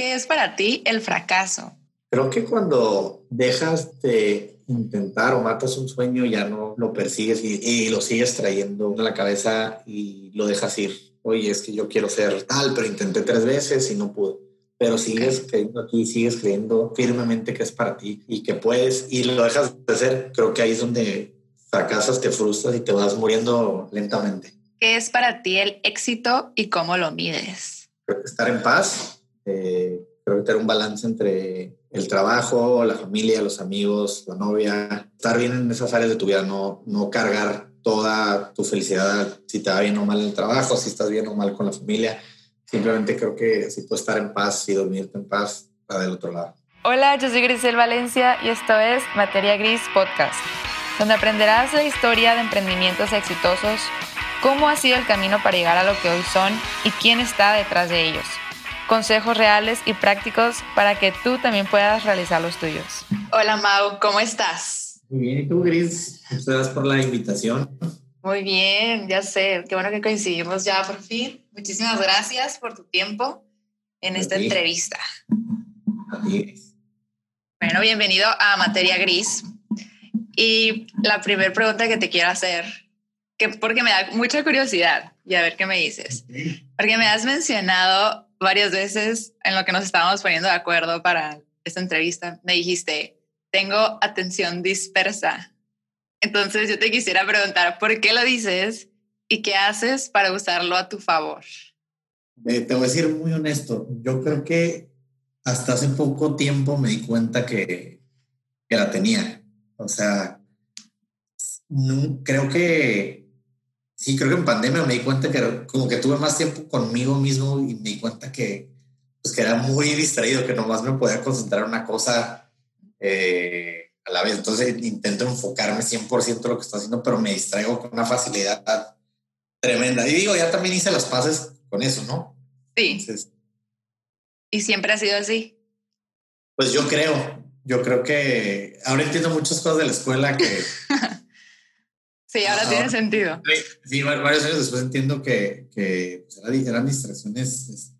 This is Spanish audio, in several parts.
¿Qué es para ti el fracaso? Creo que cuando dejas de intentar o matas un sueño, ya no lo persigues y, lo sigues trayendo en la cabeza y lo dejas ir. Oye, es que yo quiero ser tal, pero intenté tres veces y no pude. Pero sigues creyendo aquí, sigues creyendo firmemente que es para ti y que puedes y lo dejas de hacer. Creo que ahí es donde fracasas, te frustras y te vas muriendo lentamente. ¿Qué es para ti el éxito y cómo lo mides? estar en paz, eh, creo que tener un balance entre el trabajo, la familia, los amigos, la novia, estar bien en esas áreas de tu vida, no, no cargar toda tu felicidad si te va bien o mal el trabajo, si estás bien o mal con la familia. Simplemente creo que si puedes estar en paz y dormirte en paz, va del otro lado. Hola, yo soy Grisel Valencia y esto es Materia Gris Podcast donde aprenderás la historia de emprendimientos exitosos, cómo ha sido el camino para llegar a lo que hoy son y quién está detrás de ellos. Consejos reales y prácticos para que tú también puedas realizar los tuyos. Hola Mau, ¿cómo estás? Muy bien, ¿y tú, Gris? Muchas gracias por la invitación. Muy bien, ya sé, qué bueno que coincidimos ya por fin. Muchísimas gracias por tu tiempo en esta entrevista. Bueno, bienvenido a Materia Gris, y la primera pregunta que te quiero hacer, que porque me da mucha curiosidad y a ver qué me dices, porque me has mencionado varias veces en lo que nos estábamos poniendo de acuerdo para esta entrevista, me dijiste, tengo atención dispersa. Entonces yo te quisiera preguntar, ¿por qué lo dices y qué haces para usarlo a tu favor? te voy a decir muy honesto, yo creo que hasta hace poco tiempo me di cuenta que, que la tenía. O sea, no, creo que, sí, creo que en pandemia me di cuenta que como que tuve más tiempo conmigo mismo y me di cuenta que, pues, que era muy distraído, que nomás me podía concentrar en una cosa eh, a la vez. Entonces intento enfocarme 100% en lo que estoy haciendo, pero me distraigo con una facilidad tremenda. Y digo, ya también hice las paces con eso, ¿no? Sí. ¿Y siempre ha sido así? Pues yo creo, yo creo que ahora entiendo muchas cosas de la escuela que... sí, ahora tiene sentido. Sí, varios años después entiendo que, que pues, eran distracciones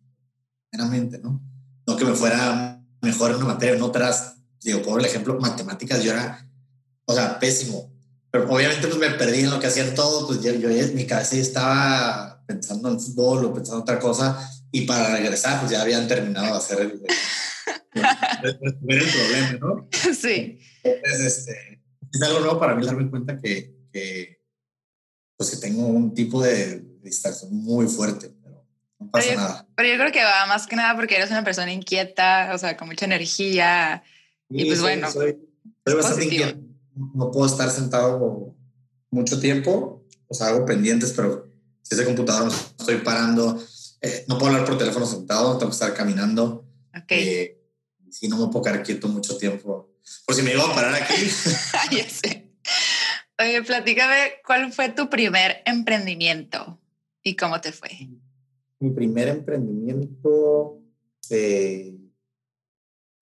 meramente, ¿no? No que me fuera mejor en una materia, en otras, digo, por ejemplo, matemáticas, yo era, o sea, pésimo. Pero obviamente pues me perdí en lo que hacían todo, pues yo, yo mi cabeza estaba pensando en fútbol o pensando en otra cosa y para regresar pues ya habían terminado de hacer el, ver el problema, ¿no? Sí. Entonces, este, es algo nuevo para mí darme cuenta que, que, pues que tengo un tipo de distracción muy fuerte, pero no pasa nada. Pero yo creo que va más que nada porque eres una persona inquieta, o sea, con mucha energía. y pues bueno. Soy, bastante inquieto. No puedo estar sentado mucho tiempo, o sea, hago pendientes, pero si ese computador no estoy parando, eh, no puedo hablar por teléfono sentado, tengo que estar caminando. Okay. Eh, si no me puedo quedar quieto mucho tiempo. Por si me iba a parar aquí. ya sé. Oye, platícame, ¿cuál fue tu primer emprendimiento y cómo te fue? Mi primer emprendimiento, eh,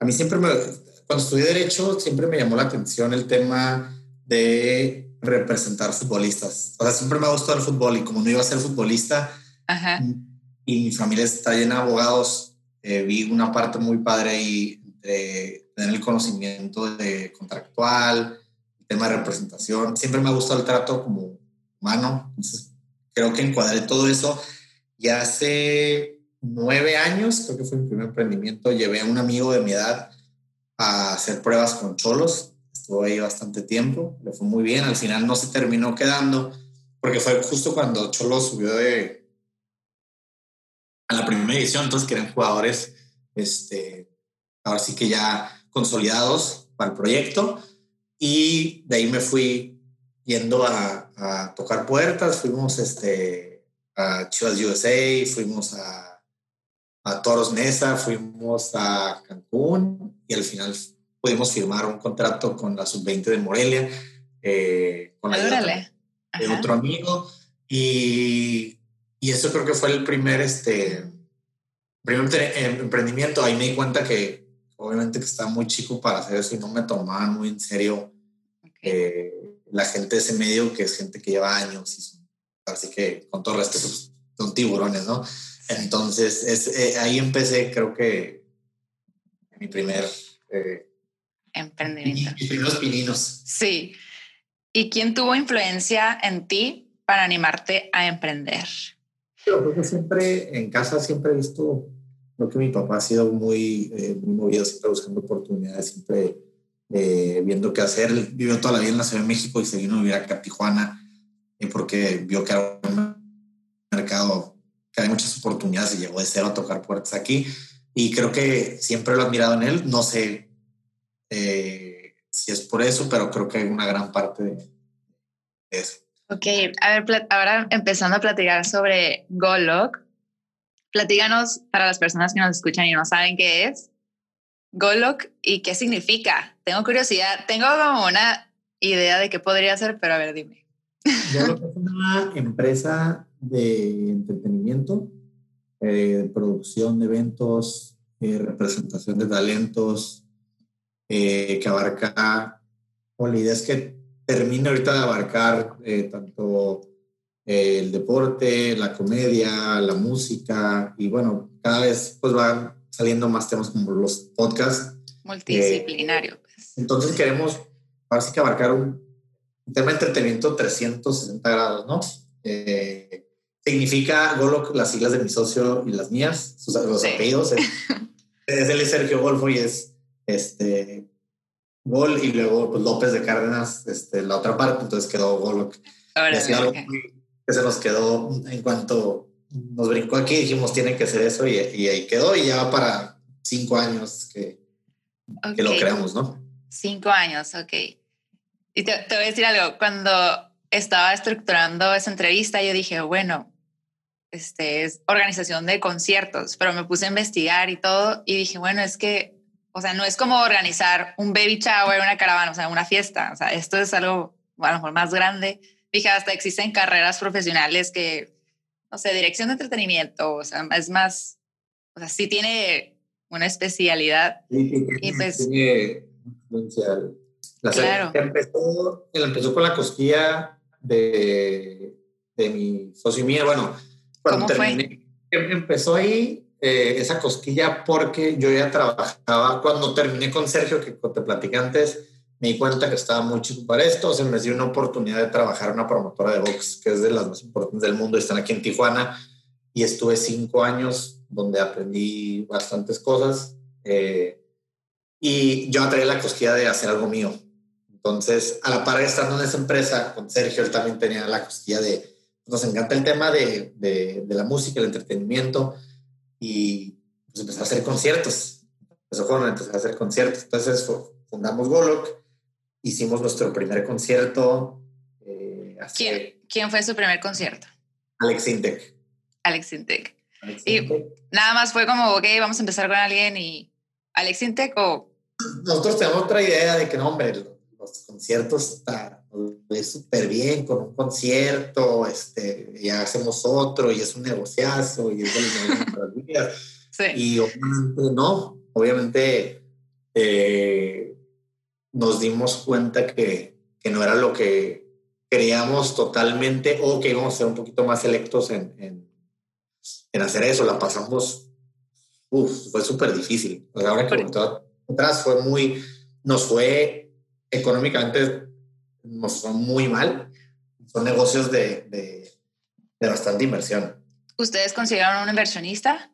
a mí siempre me, cuando estudié Derecho, siempre me llamó la atención el tema de representar futbolistas. O sea, siempre me ha gustado el fútbol y como no iba a ser futbolista y mi familia está llena de abogados, eh, vi una parte muy padre ahí de tener el conocimiento de contractual, tema de representación. Siempre me ha gustado el trato como humano, entonces creo que encuadré todo eso. Y hace nueve años, creo que fue mi primer emprendimiento, llevé a un amigo de mi edad a hacer pruebas con cholos. Estuvo ahí bastante tiempo, le fue muy bien. Al final no se terminó quedando porque fue justo cuando Cholos subió de a la primera edición, entonces que eran jugadores, este, ahora sí que ya consolidados para el proyecto. Y de ahí me fui yendo a, a tocar puertas, fuimos este, a Chivas USA, fuimos a, a Toros Mesa, fuimos a Cancún y al final pudimos firmar un contrato con la sub-20 de Morelia, eh, con la de otro amigo. Y y eso creo que fue el primer, este, primer em, emprendimiento. Ahí me di cuenta que obviamente que estaba muy chico para hacer eso y no me tomaban muy en serio eh, la gente de ese medio, que es gente que lleva años. así que con todo respeto, pues, son tiburones, ¿no? Entonces, es, eh, ahí empecé, creo que mi primer... Eh, Emprendimiento. Mis primeros pininos. Sí. ¿Y quién tuvo influencia en ti para animarte a emprender? Yo creo que siempre en casa siempre he visto, lo que mi papá ha sido muy, eh, muy movido, siempre buscando oportunidades, siempre eh, viendo qué hacer. vivió toda la vida en la Ciudad de México y se vino a vivir acá a Tijuana porque vio que era un mercado que hay muchas oportunidades y llegó de cero a tocar puertas aquí. Y creo que siempre lo he admirado en él. No sé eh, si es por eso, pero creo que hay una gran parte de eso. Ok, a ver, ahora empezando a platicar sobre Golok, platíganos para las personas que nos escuchan y no saben qué es Golok y qué significa. Tengo curiosidad, tengo como una idea de qué podría ser, pero a ver, dime. Golok es una empresa de entretenimiento, eh, producción de eventos, eh, representación de talentos, eh, que abarca, o la idea es que termine ahorita de abarcar eh, tanto el deporte, la comedia, la música, y bueno, cada vez pues van saliendo más temas como los podcasts. Multidisciplinario. Pues. Entonces queremos, ahora sí que abarcar un, tema de entretenimiento 360 grados, ¿no? significa Golok, las siglas de mi socio y las mías, sus, los apellidos. Es, es él Sergio Golfo y es este, Gol y luego pues, López de Cárdenas, este, la otra parte, entonces quedó Gol. Que se nos quedó en cuanto nos brincó aquí, dijimos tiene que ser eso y, ahí quedó y ya va para cinco años que, que lo creamos, ¿no? Cinco años, ok. Y te, te voy a decir algo, cuando estaba estructurando esa entrevista, yo dije, bueno, este es organización de conciertos, pero me puse a investigar y todo y dije, bueno, es que o sea, no es como organizar un baby shower, una caravana, o sea, una fiesta. O sea, esto es algo a lo mejor más grande. Dije, hasta existen carreras profesionales que, no sé, dirección de entretenimiento, o sea, es más, o sea, sí tiene una especialidad. Sí, y pues, tiene La claro. empezó, empezó con la cosquilla de, de mi socio y mía. Bueno, cuando ¿Cómo terminé, fue? empezó ahí eh, esa cosquilla porque yo ya trabajaba, cuando terminé con Sergio, que te platicé antes, me di cuenta que estaba muy chico para esto, se me dio una oportunidad de trabajar en una promotora de box, que es de las más importantes del mundo, están aquí en Tijuana, y estuve cinco años donde aprendí bastantes cosas, eh, y yo atraí la cosquilla de hacer algo mío. Entonces, a la par de estando en esa empresa, con Sergio, él también tenía la cosquilla de, nos encanta el tema de, de, de la música, el entretenimiento, y pues empezó a hacer conciertos. Empezó a hacer conciertos. Entonces fundamos Golok, hicimos nuestro primer concierto. Eh, ¿Quién, fue su primer concierto? Alex Intec. Alex Intec. y nada más fue como, ok, vamos a empezar con alguien y Alex Intec o... Nosotros tenemos otra idea de que no, hombre, los conciertos está súper bien con un concierto, este, ya hacemos otro y es un negociazo y es de sí. Y obviamente no, obviamente eh, nos dimos cuenta que, que, no era lo que queríamos totalmente o que íbamos a ser un poquito más selectos en, en, en hacer eso. La pasamos, uf, fue súper difícil. ahora que atrás fue muy, nos fue económicamente nos son muy mal. Son negocios de, de, bastante inversión. ¿Ustedes consideraron un inversionista?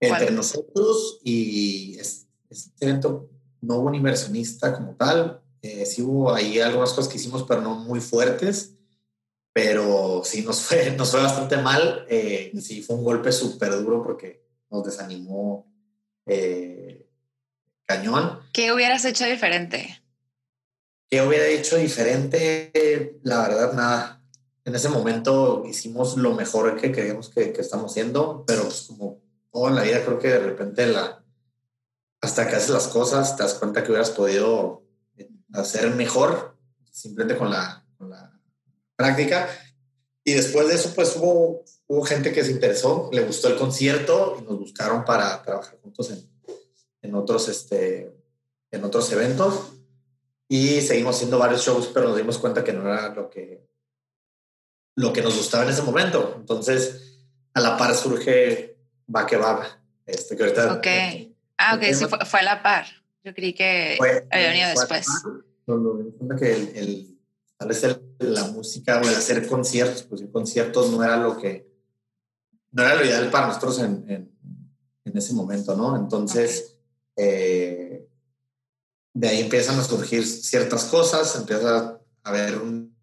Entre nosotros y este evento no hubo un inversionista como tal. Eh, sí hubo ahí algunas cosas que hicimos, pero no muy fuertes. Pero sí nos fue, nos fue bastante mal. Eh, sí fue un golpe súper duro porque nos desanimó eh, cañón. ¿Qué hubieras hecho diferente? ¿Qué hubiera hecho diferente? La verdad, nada. En ese momento hicimos lo mejor que creíamos que, que estamos haciendo, pero pues como todo en la vida, creo que de repente la, hasta que haces las cosas te das cuenta que hubieras podido hacer mejor simplemente con la, práctica. Y después de eso, pues hubo, gente que se interesó, le gustó el concierto y nos buscaron para trabajar juntos en, en otros, este, en otros eventos. Y seguimos haciendo varios shows, pero nos dimos cuenta que no era lo que, lo que nos gustaba en ese momento. Entonces, a la par surge Va que Va, este, que ahorita Ah, ok, sí, fue, a la par. Yo creí que había venido después. Cuando que el, el, tal vez la música o el hacer conciertos, pues el conciertos no era lo que, no era lo ideal para nosotros en, en, en ese momento, ¿no? Entonces, eh, de ahí empiezan a surgir ciertas cosas, empieza a haber un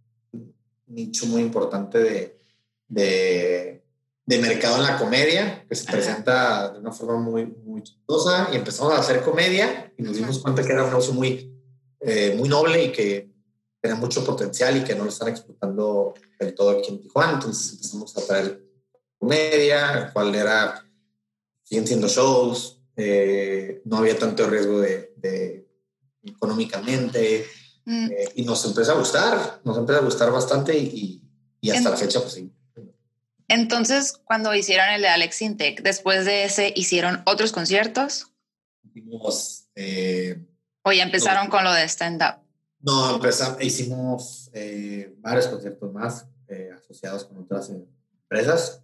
nicho muy importante de, de, de mercado en la comedia, que se presenta de una forma muy, muy chistosa, y empezamos a hacer comedia y nos dimos cuenta que era un negocio muy, eh, muy noble y que tenía mucho potencial y que no lo están explotando del todo aquí en Tijuana. Entonces empezamos a traer comedia, cuál era, siguen siendo shows, eh, no había tanto riesgo de, de económicamente, mm. eh, y nos empezó a gustar, nos empezó a gustar bastante y, y hasta la fecha, pues sí. Entonces, cuando hicieron el de Alex Intec, después de ese, ¿hicieron otros conciertos? Hicimos... Eh, ¿O ya empezaron con lo de stand-up? No, empezamos, hicimos eh, varios conciertos más eh, asociados con otras empresas.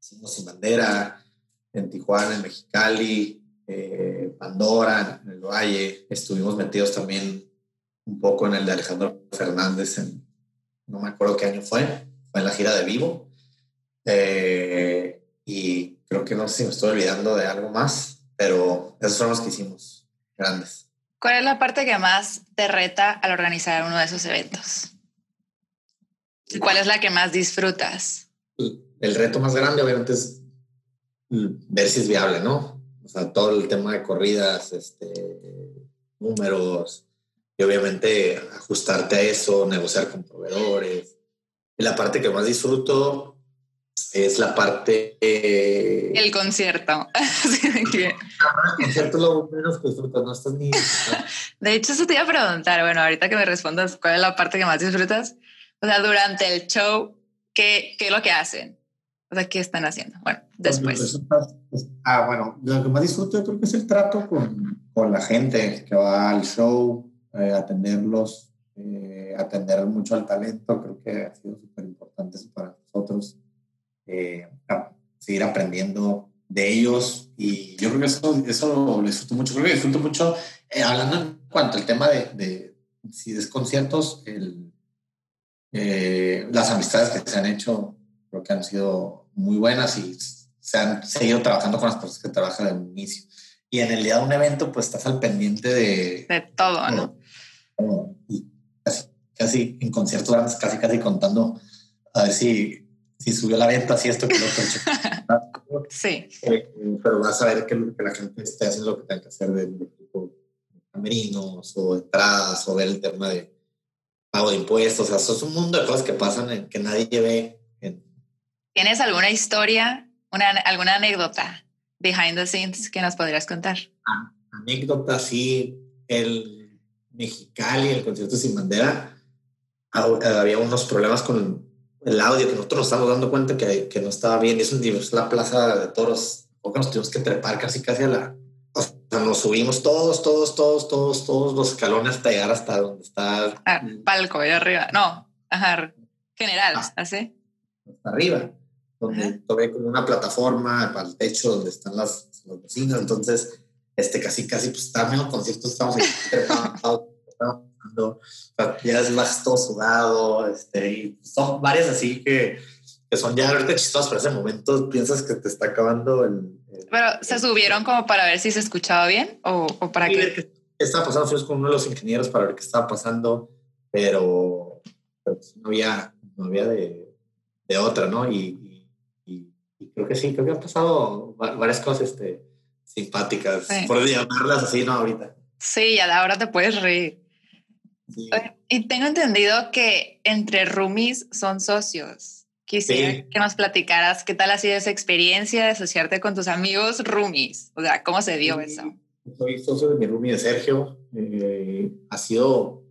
Hicimos Sin Bandera, en Tijuana, en Mexicali, Pandora, en el Valle. Estuvimos metidos también un poco en el de Alejandro Fernández, en, no me acuerdo qué año fue, fue en la gira de Vivo. Eh, y creo que no sé si me estoy olvidando de algo más, pero esos son los que hicimos grandes. ¿Cuál es la parte que más te reta al organizar uno de esos eventos? ¿Cuál es la que más disfrutas? El reto más grande obviamente es ver si es viable, ¿no? O sea, todo el tema de corridas, este, números, y obviamente ajustarte a eso, negociar con proveedores. Y la parte que más disfruto es la parte... Eh, el concierto. el concierto es lo menos que disfrutas, no estás ni... de hecho, eso te iba a preguntar, bueno, ahorita que me respondas, ¿cuál es la parte que más disfrutas? O sea, durante el show, ¿qué, qué es lo que hacen? O sea, ¿qué están haciendo? Bueno, después. Ah, bueno, lo que más disfruto yo creo que es el trato con, con la gente que va al show, eh, atenderlos, eh, atender mucho al talento, creo que ha sido súper importante para nosotros eh, seguir aprendiendo de ellos y yo creo que eso, eso lo disfruto mucho. Creo que disfruto mucho, eh, hablando en cuanto al tema de, de si es conciertos, el, eh, las amistades que se han hecho creo que han sido muy buenas y se han seguido trabajando con las personas que trabajan el inicio. Y en el día de un evento, pues estás al pendiente de... De todo, ¿no? y casi, casi en conciertos grandes, casi casi contando a ver si si subió la venta, si esto que lo otro. sí. Eh, pero vas a ver que, la gente esté haciendo lo que tenga que hacer de, tipo camerinos o entradas o ver el tema de pago de impuestos. O sea, eso es un mundo de cosas que pasan en, que nadie ve. ¿Tienes alguna historia, una, alguna anécdota behind the scenes que nos podrías contar? Ah, anécdota, sí. El Mexicali, el concierto sin bandera, había unos problemas con el audio, que nosotros nos estamos dando cuenta que, que no estaba bien. Y es la plaza de toros, porque nos tuvimos que trepar casi casi a la... O sea, nos subimos todos, todos, todos, todos, todos los escalones hasta llegar hasta donde está... Ah, palco, ahí arriba. No, ajá, general, ah. ¿así? Hasta arriba, donde tuve como una plataforma para el techo donde están las, las bocinas. Entonces, este, casi, casi, pues está medio concierto, estamos ahí trepados ya es más todo sudado, este, y son varias así que, que son ya ahorita chistosas, pero ese momento piensas que te está acabando el... pero se subieron como para ver si se escuchaba bien o, o para qué? estaba pasando, fuimos con uno de los ingenieros para ver qué estaba pasando, pero, pues, no había, no había de, de otra, ¿no? Y, y, creo que sí, creo que han pasado varias cosas este, simpáticas, por llamarlas así, ¿no? Ahorita. Sí, ahora te puedes reír. Y tengo entendido que entre roomies son socios. Quisiera que nos platicaras qué tal ha sido esa experiencia de asociarte con tus amigos roomies. O sea, ¿cómo se dio eso? Soy socio de mi roomie de Sergio. Eh, ha sido,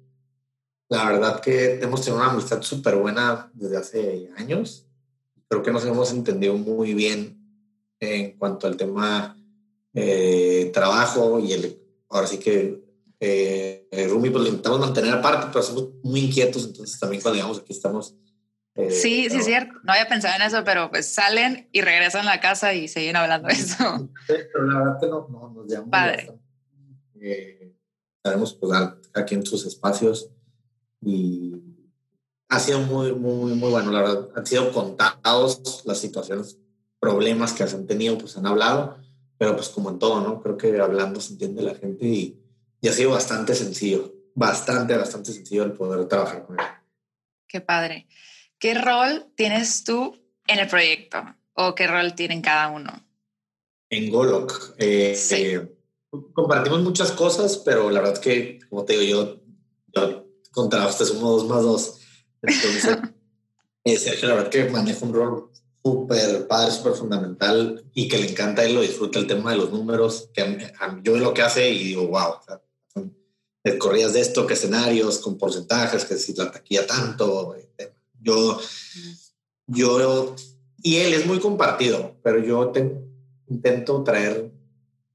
la verdad que hemos tenido una amistad súper buena desde hace años. Creo que nos hemos entendido muy bien en cuanto al tema eh, trabajo y el, ahora sí que eh, Rumi, pues lo intentamos mantener aparte, pero somos muy inquietos, entonces también cuando llegamos aquí estamos Eh, sí, sí, es cierto. No había pensado en eso, pero pues salen y regresan a la casa y siguen hablando de eso. Pero la verdad que no, no nos llevamos Padre. Eh, jugar aquí en sus espacios y ha sido muy, muy, muy bueno. La verdad, han sido contados las situaciones, problemas que han tenido, pues han hablado, pero pues como en todo, ¿no? Creo que hablando se entiende la gente y, y ha sido bastante sencillo, bastante, bastante sencillo el poder trabajar con él. Qué padre. ¿Qué rol tienes tú en el proyecto o qué rol tienen cada uno? En Golok. Eh, eh, compartimos muchas cosas, pero la verdad que, como te digo, yo, yo con trabajo somos dos más dos. Entonces, eh, Sergio, la verdad que maneja un rol súper padre, súper fundamental y que le encanta, él lo disfruta el tema de los números, que yo veo lo que hace y digo, wow, o sea, corridas de esto, que escenarios, con porcentajes, que si la taquilla tanto, yo, yo, y él es muy compartido, pero yo intento traer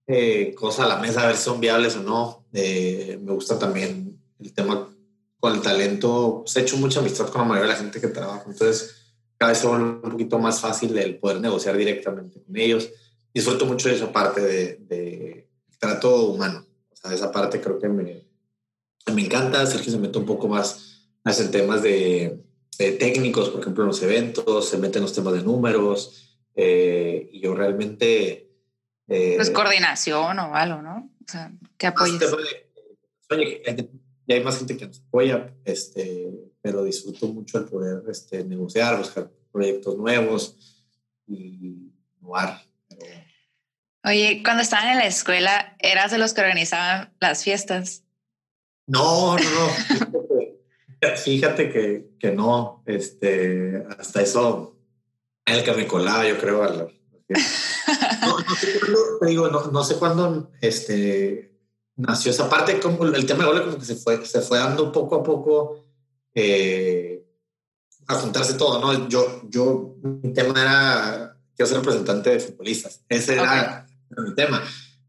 eh, cosas a la mesa a ver si son viables o no. Eh, me gusta también el tema con el talento. Se ha hecho mucha amistad con la mayoría de la gente que trabaja, entonces cada vez es un poquito más fácil el poder negociar directamente con ellos. Disfruto mucho de esa parte de, de trato humano. O sea, esa parte creo que me, me encanta. Sergio se mete un poco más, más en temas de, eh, técnicos, por ejemplo, en los eventos, se meten los temas de números, eh, y yo realmente... Eh, pues coordinación o algo, ¿no? O sea, ¿qué apoyas? ya hay más gente que nos apoya, este, pero disfruto mucho el poder este, negociar, buscar proyectos nuevos y innovar. Oye, cuando estaban en la escuela, ¿eras de los que organizaban las fiestas? No, no, no. Fíjate que, que no, este, hasta eso, el que me colaba, yo creo, a no, no, sé cuándo, te digo, no, no, sé cuándo este, nació esa parte, como el tema de gole como que se fue, se fue dando poco a poco eh, a juntarse todo, ¿no? Yo, yo, mi tema era, quiero ser representante de futbolistas, ese era mi tema.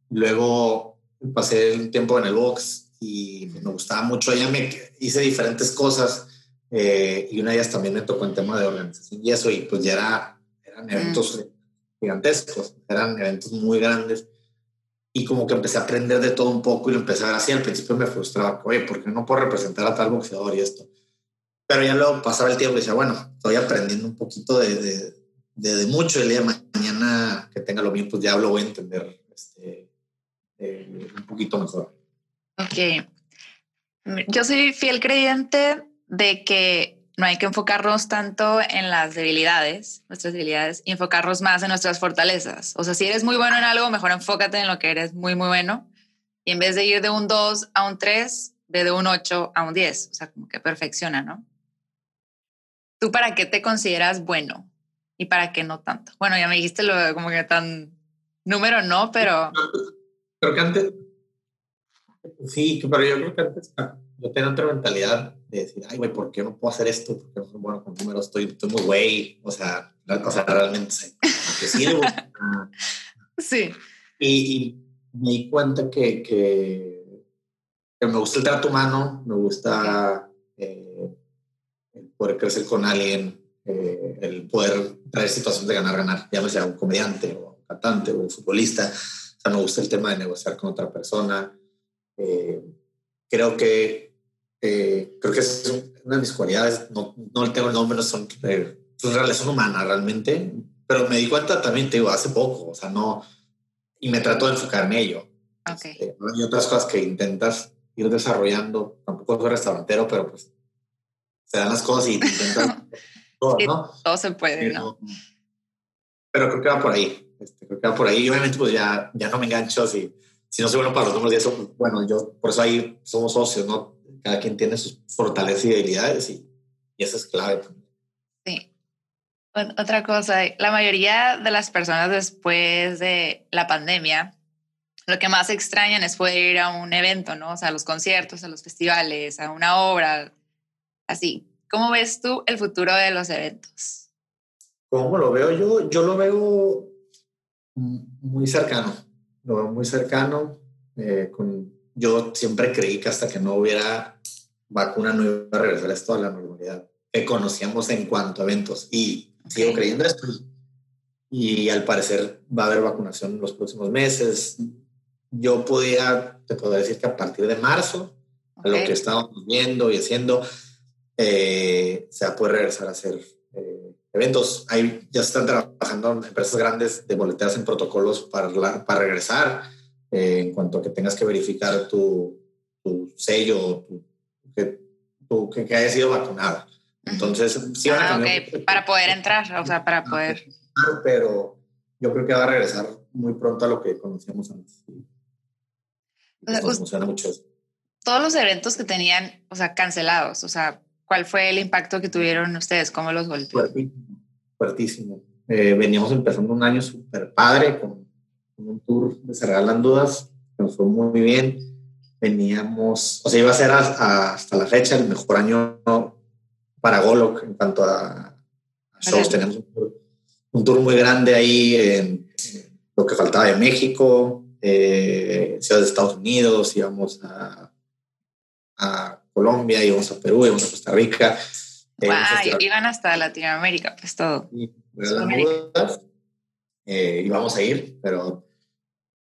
Luego pasé un tiempo en el box y me gustaba mucho. Ella me hice diferentes cosas eh, y una de ellas también me tocó en tema de organización y eso, y pues ya era, eran eventos gigantescos, eran eventos muy grandes. Y como que empecé a aprender de todo un poco y lo empecé a ver así. Al principio me frustraba, oye, ¿por qué no puedo representar a tal boxeador y esto? Pero ya luego pasaba el tiempo y decía, bueno, estoy aprendiendo un poquito de, de, de, mucho. El día de mañana que tenga lo mío, pues ya lo voy a entender este, eh, un poquito mejor. Ok. Yo soy fiel creyente de que no hay que enfocarnos tanto en las debilidades, nuestras debilidades, y enfocarnos más en nuestras fortalezas. O sea, si eres muy bueno en algo, mejor enfócate en lo que eres muy, muy bueno. Y en vez de ir de un 2 a un 3, ve de un 8 a un 10. O sea, como que perfecciona, ¿no? ¿Tú para qué te consideras bueno? ¿Y para qué no tanto? Bueno, ya me dijiste lo como que tan número no, pero... Creo que antes, Sí, pero yo creo que antes ah, yo tenía otra mentalidad de decir, ay, güey, ¿por qué no puedo hacer esto? ¿Por qué no soy bueno con números? Estoy, estoy muy güey. O sea, o sea, realmente sé que sirvo. sí. Y, me di cuenta que, que, que, me gusta el trato humano, me gusta eh, el poder crecer con alguien, eh, el poder traer situaciones de ganar, ganar, ya sea un comediante o un cantante o un futbolista. O sea, me gusta el tema de negociar con otra persona eh, creo que eh, creo que es una de mis cualidades. No, no tengo el nombre, no son, eh, son humanas realmente, pero me di cuenta también, te digo, hace poco, o sea, no, y me trato de enfocar en ello. Okay. Este, hay otras cosas que intentas ir desarrollando, tampoco soy restaurantero, pero pues se dan las cosas y intentas todo, ¿no? Todo se puede, pero, ¿no? Pero creo que va por ahí, este, creo que va por ahí, y obviamente pues ya, ya no me engancho si si no soy bueno para los números y eso, pues, bueno, yo por eso ahí somos socios, ¿no? Cada quien tiene sus fortalezas y debilidades y, y eso es clave Sí. Otra cosa, la mayoría de las personas después de la pandemia, lo que más extrañan es poder ir a un evento, ¿no? O sea, a los conciertos, a los festivales, a una obra, así. ¿Cómo ves tú el futuro de los eventos? ¿Cómo lo veo yo? Yo lo veo muy cercano lo veo muy cercano. Eh, con, yo siempre creí que hasta que no hubiera vacuna no iba a regresar esto a la normalidad. que conocíamos en cuanto a eventos. Y sigo creyendo esto. Y al parecer va a haber vacunación en los próximos meses. Yo podía, te puedo decir que a partir de marzo, a lo que estábamos viendo y haciendo, eh, se va a poder regresar a hacer eh, eventos. Ahí ya se están trabajando empresas grandes de boleteras en protocolos para, para regresar eh, en cuanto a que tengas que verificar tu, tu sello, que, tu, que, que haya sido vacunado. Entonces, sí ah, Para poder entrar, o sea, para poder. Pero yo creo que va a regresar muy pronto a lo que conocíamos antes. funciona mucho Todos los eventos que tenían, o sea, cancelados, o sea, ¿cuál fue el impacto que tuvieron ustedes? ¿Cómo los golpeó? Fuertísimo. fuertísimo. Eh, veníamos empezando un año súper padre con, un tour de Se Regalan Dudas, nos fue muy bien. Veníamos, o sea, iba a ser hasta la fecha el mejor año para Golok en cuanto a, shows. Tenemos un tour, muy grande ahí en, lo que faltaba de México, eh, ciudades de Estados Unidos, íbamos a, a Colombia, íbamos a Perú, íbamos a Costa Rica. Eh, iban hasta Latinoamérica, pues todo. Y, eh, íbamos a ir, pero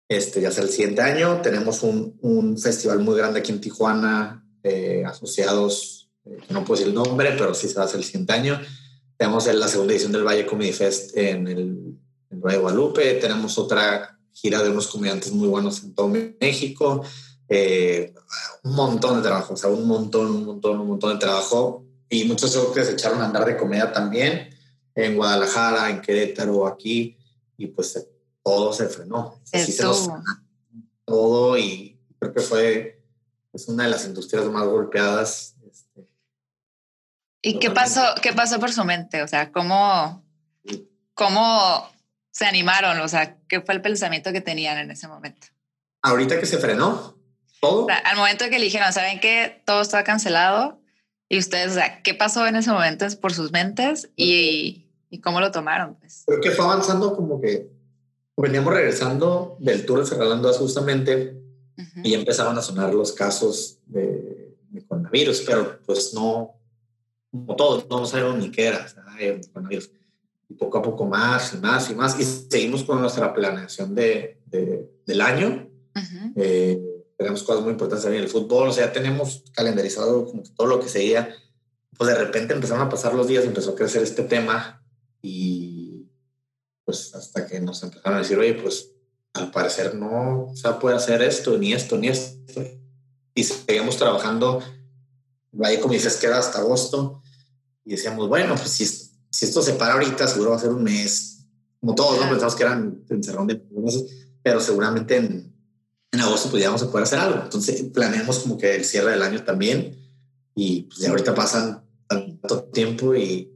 este ya sea el siguiente año. Tenemos un, un festival muy grande aquí en Tijuana, eh, asociados no puedo decir el nombre, pero sí se va a hacer el siguiente año. Tenemos la segunda edición del Valle Comedy Fest en el, en Valle de Guadalupe. Tenemos otra gira de unos comediantes muy buenos en todo México. Eh, un montón de trabajo, o sea, un montón, un montón, un montón de trabajo. Y muchos que se echaron a andar de comedia también en Guadalajara, en Querétaro, aquí. Y pues todo se frenó. Así se nos todo y creo que fue es una de las industrias más golpeadas ¿Y qué pasó, qué pasó por su mente? O sea, ¿cómo, ¿cómo se animaron? O sea, ¿qué fue el pensamiento que tenían en ese momento? Ahorita que se frenó todo. al momento que eligieron, ¿saben que todo está cancelado? Y ustedes, o sea, ¿qué pasó en ese momento por sus mentes y, y cómo lo tomaron? Pues? Creo que fue avanzando como que veníamos regresando del tour de Ferralando justamente y empezaban a sonar los casos de, de coronavirus, pero pues no, como todos, no sabemos ni qué era. y poco a poco más y más y más. Y seguimos con nuestra planeación de, del año. Eh, tenemos cosas muy importantes en el fútbol, o sea, tenemos calendarizado como todo lo que seguía. Pues de repente empezaron a pasar los días, empezó a crecer este tema y pues hasta que nos empezaron a decir, oye, pues al parecer no se puede hacer esto, ni esto, ni esto. Y seguimos trabajando. Ahí, como dices, queda hasta agosto y decíamos, bueno, pues si, si esto se para ahorita, seguro va a ser un mes. Como todos, ¿no? Pensamos que eran encerrón de meses, pero seguramente en, en agosto podríamos poder hacer algo. Entonces planeamos como que el cierre del año también y pues ya ahorita pasan tanto tiempo y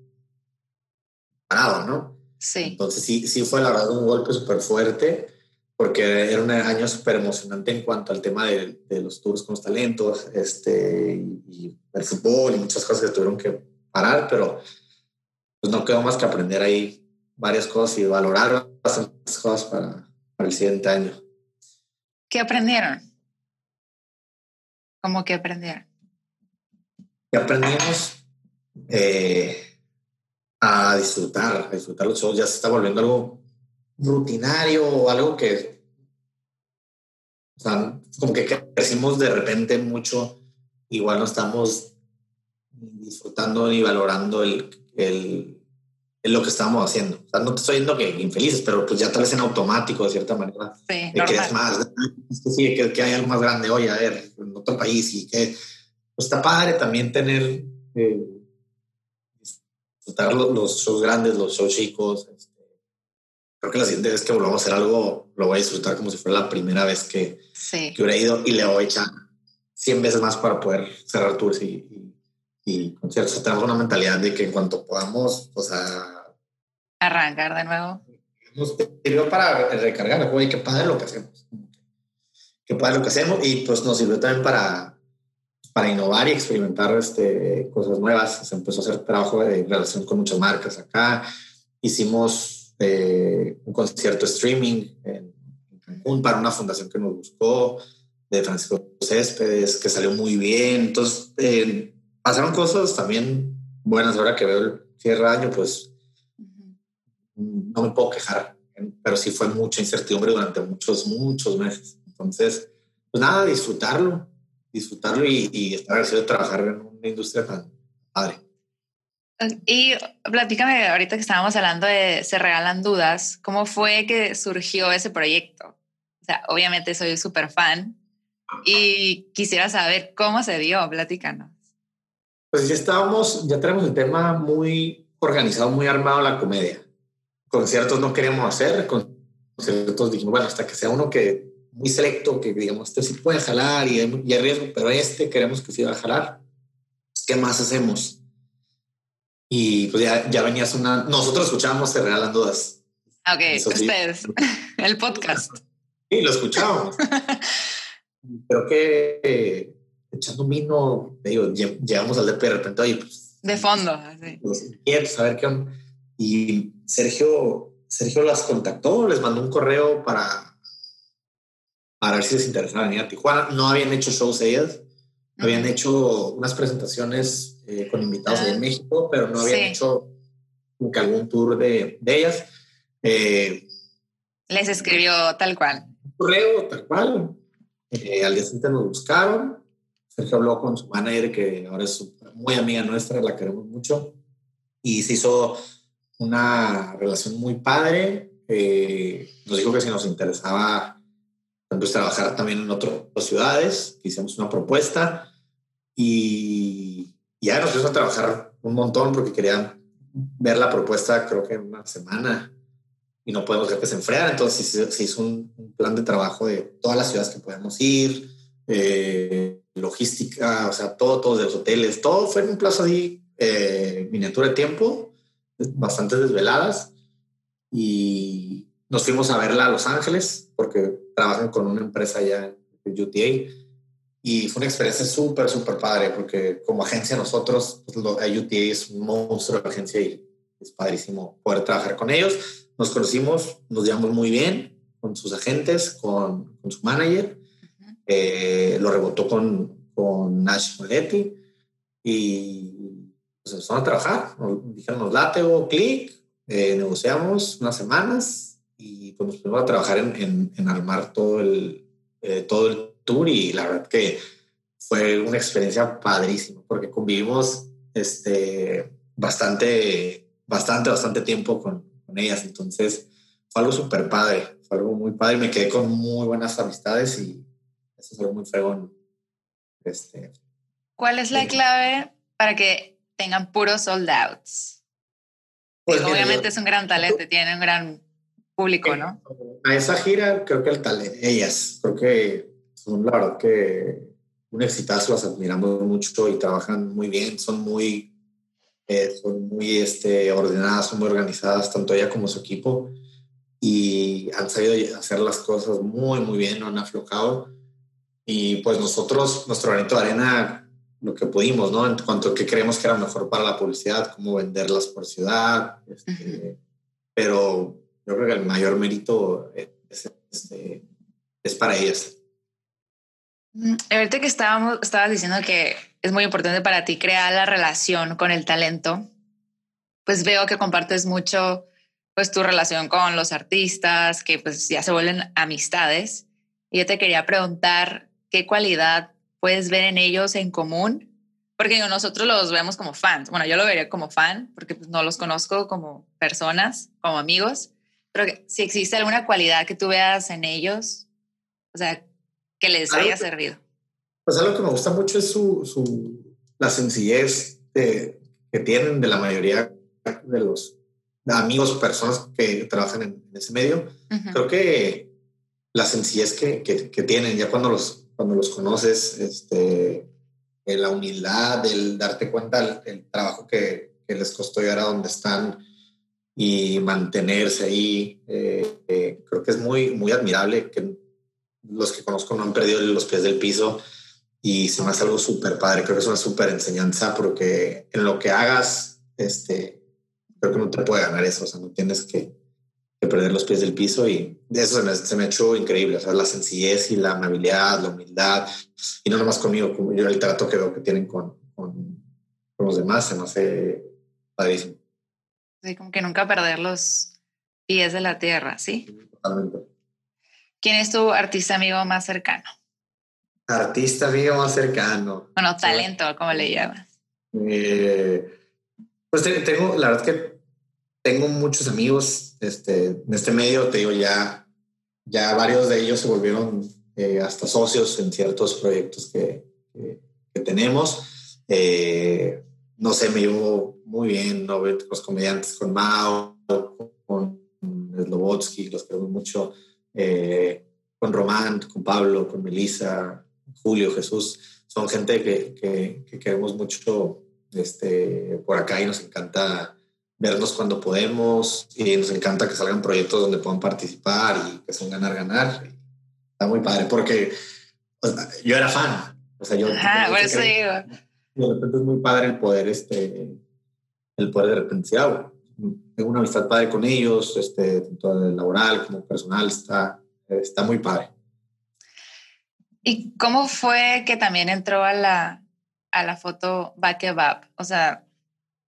parado, ¿no? Sí. Entonces sí, sí fue la verdad un golpe súper fuerte porque era un año súper emocionante en cuanto al tema de, de, los tours con los talentos este, y, el fútbol y muchas cosas que tuvieron que parar, pero pues no quedó más que aprender ahí varias cosas y valorar bastantes cosas para, el siguiente año. ¿Qué aprendieron? ¿Cómo que aprendieron? Y aprendimos eh, a disfrutar, a disfrutar los shows. Ya se está volviendo algo rutinario o algo que, o sea, como que crecimos de repente mucho. Igual no estamos disfrutando y valorando el, el, lo que estamos haciendo. O sea, no te estoy diciendo que infelices, pero pues ya tal vez en automático de cierta manera. Sí, que es más, es que sí, que, que, hay algo más grande hoy, a ver, en otro país y que pues está padre también tener, eh, disfrutar los, los, shows grandes, los shows chicos. Este, creo que la siguiente vez que volvamos a hacer algo, lo voy a disfrutar como si fuera la primera vez que, sí. que hubiera ido y le voy a echar 100 veces más para poder cerrar tours y, y y conciertos. Tenemos una mentalidad de que en cuanto podamos, o sea... Arrancar de nuevo. Nos sirvió para recargar, oye, qué padre lo que hacemos. Qué padre lo que hacemos y pues nos sirvió también para, para innovar y experimentar este, cosas nuevas. Se empezó a hacer trabajo de relación con muchas marcas acá. Hicimos eh, un concierto streaming en, Cancún para una fundación que nos buscó de Francisco Céspedes, que salió muy bien. Entonces, eh, pasaron cosas también buenas. Ahora que veo el cierre de año, pues no me puedo quejar, pero sí fue mucha incertidumbre durante muchos, muchos meses. Entonces, pues nada, disfrutarlo, disfrutarlo y, y estar agradecido de trabajar en una industria tan padre. Y platícame, ahorita que estábamos hablando de Se Regalan Dudas, ¿cómo fue que surgió ese proyecto? O sea, obviamente soy súper fan y quisiera saber cómo se dio, platícanos. Pues ya estábamos, ya tenemos el tema muy organizado, muy armado la comedia. Conciertos no queríamos hacer, conciertos dijimos, bueno, hasta que sea uno que muy selecto, que digamos, este sí puede jalar y y hay riesgo, pero este queremos que sí va a jalar. ¿Qué más hacemos? Y pues ya, ya venías una... Nosotros escuchábamos Se Regalan Dudas. Ok, ustedes, el podcast. Sí, lo escuchábamos. Creo que eh, echando un vino, digo, llegamos al DP de repente, oye, pues... De fondo, sí. Pues, saber qué onda. Y Sergio, Sergio las contactó, les mandó un correo para, para ver si les interesaba venir a Tijuana. No habían hecho shows ellas, habían hecho unas presentaciones eh, con invitados de ah. México, pero no habían hecho nunca algún tour de, de ellas. Eh, Les escribió tal cual. Un correo, tal cual. Eh, al día siguiente nos buscaron. Sergio habló con su manager, que ahora es muy amiga nuestra, la queremos mucho. Y se hizo una relación muy padre. nos dijo que si nos interesaba pues, trabajar también en otras ciudades, hicimos una propuesta y ya nos pusimos a trabajar un montón porque querían ver la propuesta, creo que en una semana, y no podemos ver que se enfriara. Entonces se, hizo un, plan de trabajo de todas las ciudades que podemos ir, eh, logística, o sea, todo, todo de los hoteles, todo fue en un plazo ahí, eh, miniatura de tiempo, bastante desveladas. Y nos fuimos a verla a Los Ángeles porque trabajan con una empresa allá en UTA y fue una experiencia súper, súper padre, porque como agencia nosotros, pues, UTA es un monstruo de agencia y es padrísimo poder trabajar con ellos. Nos conocimos, nos llevamos muy bien con sus agentes, con, con su manager. Eh, lo rebotó con, con Nash Moletti y pues empezaron a trabajar. Nos dijeron, nos late o clic, eh, negociamos unas semanas y pues nos pusimos a trabajar en, en, en armar todo el, eh, todo el y la verdad que fue una experiencia padrísima porque convivimos este, bastante, bastante, bastante tiempo con, con ellas. Entonces fue algo súper padre, fue algo muy padre. Me quedé con muy buenas amistades y eso es algo muy fregón. Este, ¿Cuál es la clave para que tengan puros sold outs? Pues obviamente es un gran talento, tiene un gran público, ¿no? A esa gira creo que el talento, ellas, creo que son la verdad que un exitazo, las admiramos mucho y trabajan muy bien, son muy, eh, son muy este, ordenadas, son muy organizadas, tanto ella como su equipo, y han sabido hacer las cosas muy, muy bien, no han aflojado. Y pues nosotros, nuestro granito de arena, lo que pudimos, ¿no? En cuanto a qué creemos que era mejor para la publicidad, cómo venderlas por ciudad, este, pero yo creo que el mayor mérito es, este, es para ellas. Mm, ahorita que estábamos, estabas diciendo que es muy importante para ti crear la relación con el talento, pues veo que compartes mucho pues tu relación con los artistas, que pues ya se vuelven amistades. Y yo te quería preguntar qué cualidad puedes ver en ellos en común, porque nosotros los vemos como fans. Bueno, yo lo vería como fan, porque pues, no los conozco como personas, como amigos, pero si existe alguna cualidad que tú veas en ellos, o sea, que les haya servido. Pues algo que me gusta mucho es su, su la sencillez de, que tienen de la mayoría de los amigos o personas que trabajan en, ese medio. Creo que la sencillez que, que, tienen ya cuando los, cuando los conoces, este, la humildad, el darte cuenta del, trabajo que, les costó llegar a donde están y mantenerse ahí, eh, eh, creo que es muy, muy admirable que los que conozco no han perdido los pies del piso y se me hace algo súper padre. Creo que es una súper enseñanza porque en lo que hagas, este, creo que no te puede ganar eso. O sea, no tienes que, perder los pies del piso y eso se me, se me hecho increíble. O sea, la sencillez y la amabilidad, la humildad y no nomás conmigo, como yo el trato que veo que tienen con, con, con los demás, se me hace padrísimo. Sí, como que nunca perder los pies de la tierra, ¿sí? Totalmente. ¿Quién es tu artista amigo más cercano? Artista amigo más cercano. Bueno, talento, ¿cómo le llamas? Eh, pues tengo, la verdad que tengo muchos amigos este, en este medio, te digo, ya, ya varios de ellos se volvieron eh, hasta socios en ciertos proyectos que, que, tenemos. Eh, no sé, me llevo muy bien ¿no? los comediantes, con Mao, con Slobotsky, los queremos mucho, eh, con Román, con Pablo, con Melissa, Julio, Jesús. Son gente que, que, que queremos mucho este, por acá y nos encanta vernos cuando podemos y nos encanta que salgan proyectos donde puedan participar y que son ganar, ganar. Está muy padre porque yo era fan. O sea, yo... Ajá, por eso digo. De repente es muy padre el poder, este, el poder de repente tengo una amistad padre con ellos, este, tanto laboral como personal, está, está muy padre. ¿Y cómo fue que también entró a la, a la foto Back O sea...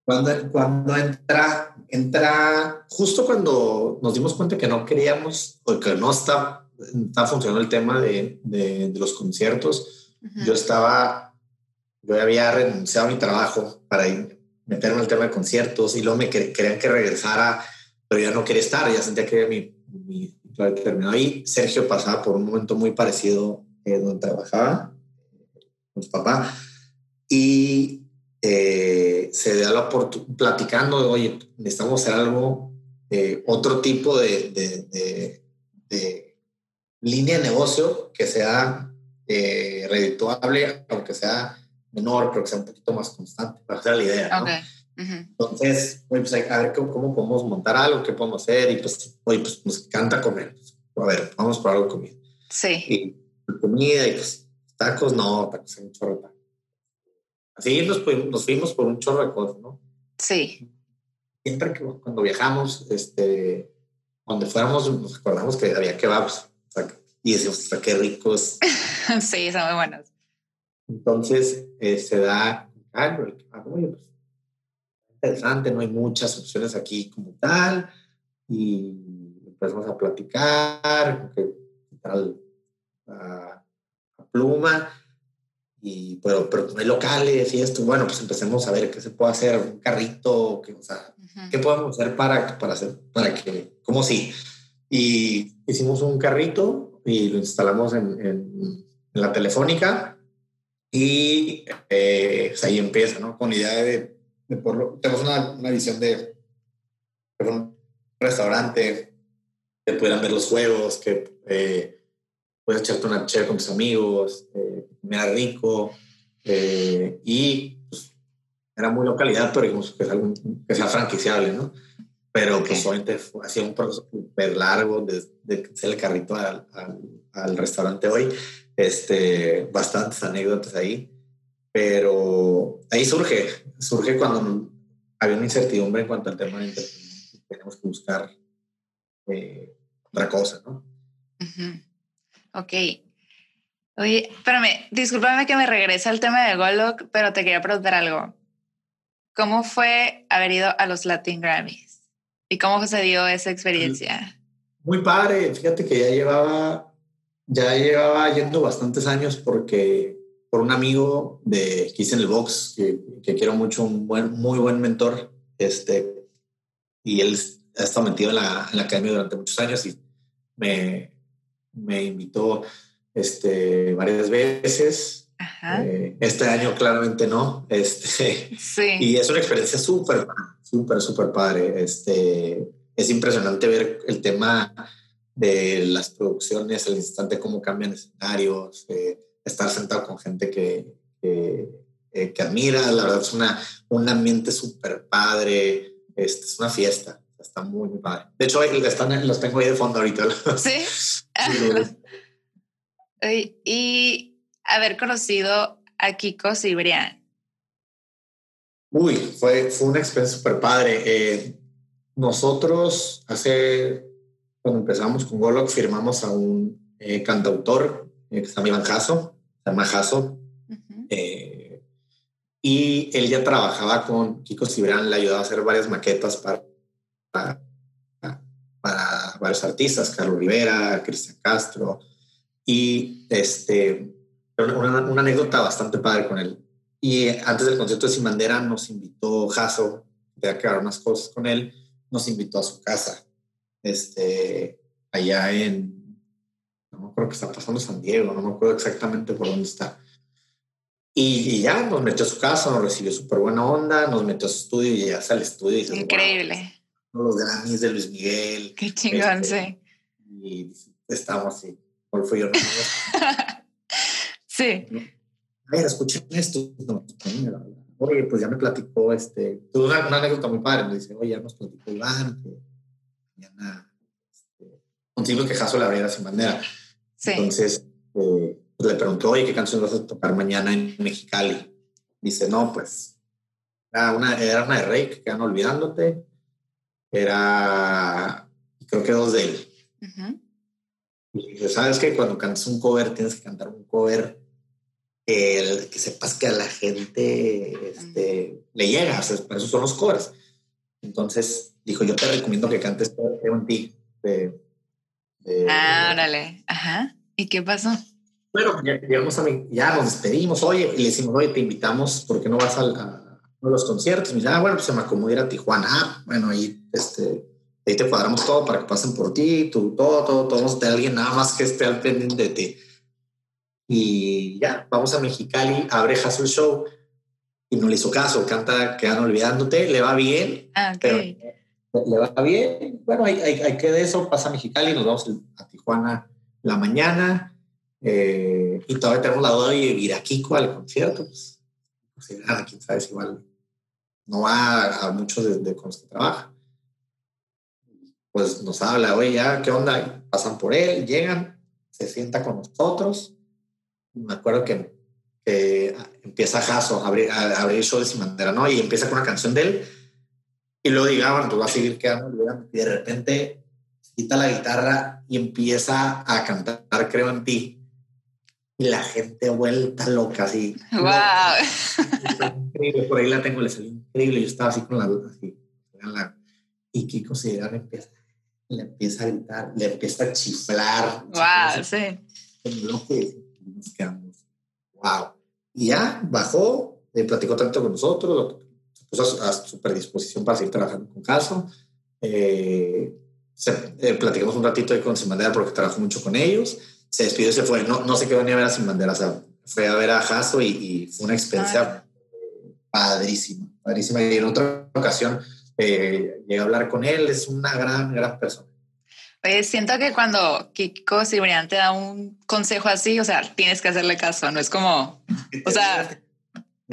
Cuando, cuando entra, entra, justo cuando nos dimos cuenta que no queríamos, o que no está, está funcionando el tema de, de, los conciertos, yo estaba, yo había renunciado a mi trabajo para meterme en el tema de conciertos y luego me querían que regresara, pero ya no quería estar, ya sentía que mi, mi, terminó ahí. Sergio pasaba por un momento muy parecido eh, donde trabajaba con su papá y eh, se da la oportunidad, platicando, oye, necesitamos hacer algo, eh, otro tipo de, de, de, línea de negocio que sea eh, redituable, aunque sea menor, pero que sea un poquito más constante, para hacer la idea. ¿no? Entonces, pues a ver cómo, podemos montar algo, qué podemos hacer, y pues, oye, pues nos encanta comer. a ver, vamos por algo de comida. Sí. Y comida, y pues tacos, no, tacos hay mucho chorro Así nos, nos fuimos por un chorro de cosas, ¿no? Sí. Siempre que cuando viajamos, este, donde fuéramos, nos acordamos que había kebabs. y decimos, qué ricos. sí, son muy buenos. Entonces eh, se da, ah, pues, interesante, no hay muchas opciones aquí como tal. Y empezamos a platicar, que tal, a pluma y pero, pero hay locales y esto, bueno, pues empecemos a ver qué se puede hacer, un carrito, que, o sea, qué podemos hacer para, para hacer, para que, como si. Y hicimos un carrito y lo instalamos en, en, la telefónica y eh, pues ahí empieza, ¿no? Con la idea de, de por tenemos una, una visión de, un restaurante, que puedan ver los juegos, que eh, puedes echarte una chela con tus amigos, eh, me rico eh, y pues, era muy localidad, pero digamos que, es algo, que sea franquiciable, ¿no? Pero pues obviamente fue, hacía un proceso súper largo desde de hacer el carrito al, al, restaurante hoy, este, bastantes anécdotas ahí, pero ahí surge, surge cuando había una incertidumbre en cuanto al tema de tenemos que buscar eh, otra cosa, ¿no? Ok. Oye, espérame, discúlpame que me regrese al tema de Golok, pero te quería preguntar algo. ¿Cómo fue haber ido a los Latin Grammys? ¿Y cómo se dio esa experiencia? Muy padre, fíjate que ya llevaba, ya llevaba yendo bastantes años porque por un amigo de hice en el box, que, que quiero mucho, un buen, muy buen mentor, este, y él ha estado metido en la, en la academia durante muchos años y me, me invitó este, varias veces. Eh, este año claramente no. Este, Y es una experiencia súper, súper, súper padre. Este, es impresionante ver el tema de las producciones, el instante cómo cambian escenarios, eh, estar sentado con gente que, que, eh, admira. La verdad es una, un ambiente súper padre. Este, es una fiesta. Está muy, muy padre. De hecho, están, los tengo ahí de fondo ahorita. Sí. y haber conocido a Kiko Cibrián. Uy, fue, fue una experiencia súper padre. Eh, nosotros hace, cuando empezamos con Golok, firmamos a un eh, cantautor eh, que se llama Iván Jasso, se llama Jasso. Y él ya trabajaba con Kiko Cibrán, le ayudaba a hacer varias maquetas para, para, para varios artistas, Carlos Rivera, Cristian Castro. Y este, una, una, anécdota bastante padre con él. Y antes del concierto de Sin Bandera nos invitó Jaso, de que unas cosas con él, nos invitó a su casa, este, allá en, no me acuerdo que está pasando San Diego, no me acuerdo exactamente por dónde está. Y, ya nos metió a su casa, nos recibió súper buena onda, nos metió a su estudio y llegas al estudio y dices, Increíble. los Grammys de Luis Miguel. Qué chingón, este, sí. Y estamos así, ¿cuál fue yo? sí. A ver, escuchen esto. oye, pues ya me platicó, este, tuve una, anécdota muy padre, me dice, oye, ya nos platicó Iván, que mañana este, consigo que Jaso la abriera sin bandera. Sí. Entonces, eh, pues, le preguntó, oye, ¿qué canción vas a tocar mañana en Mexicali? Dice, no, pues era una, era una de Rey, que quedan olvidándote. Era, creo que dos de él. Y dice, ¿sabes que Cuando cantas un cover, tienes que cantar un cover el, que sepas que a la gente este, le llega, o sea, para eso son los covers. Entonces dijo, yo te recomiendo que cantes en ti. De, ah, órale. Ajá. ¿Y qué pasó? Bueno, ya, llegamos a ya nos despedimos, oye, y le decimos, oye, te invitamos, ¿por qué no vas a, a, los conciertos? Y me dice, ah, bueno, pues se me acomoda ir a Tijuana. Ah, bueno, ahí, este, ahí te cuadramos todo para que pasen por ti, tú, todo, todo, todo, de alguien nada más que esté al pendiente de ti. Y ya, vamos a Mexicali, abre Hustle Show y no le hizo caso, canta Quedan Olvidándote, le va bien, ah, okay. pero le va bien. Bueno, hay, hay, hay que de eso, pasa a Mexicali, nos vamos a Tijuana la mañana eh, y todavía tenemos la duda de ir a Kiko al concierto. Pues, pues nada, quién sabe si igual no va a, muchos de, con los que trabaja. Pues nos habla, oye, ya, ¿qué onda? pasan por él, llegan, se sienta con nosotros. Me acuerdo que, que empieza Jaso a abrir, a abrir show de Sin Bandera, ¿no? Y empieza con una canción de él. Y luego diga, pues va a seguir quedando. Y de repente quita la guitarra y empieza a cantar Creo en ti y la gente vuelta loca así. ¡Wow! increíble, por ahí la tengo, le salió increíble. Yo estaba así con la luz así. Y Kiko se empieza, le empieza a gritar, le empieza a chiflar. ¡Wow! Sí. Lo que nos quedamos. ¡Wow! Y ya bajó, le platicó tanto con nosotros, se puso a, su predisposición para seguir trabajando con Caso. Eh, eh, platicamos un ratito de con Semandera porque trabajo mucho con ellos se despidió y se fue. No, no sé qué venía a ver a Sin Bandera, o sea, fue a ver a Jaso y, fue una experiencia padrísima, padrísima. Y en otra ocasión eh, llegué a hablar con él, es una gran, gran persona. Oye, siento que cuando Kiko Cibrián te da un consejo así, o sea, tienes que hacerle caso, no es como, o sea,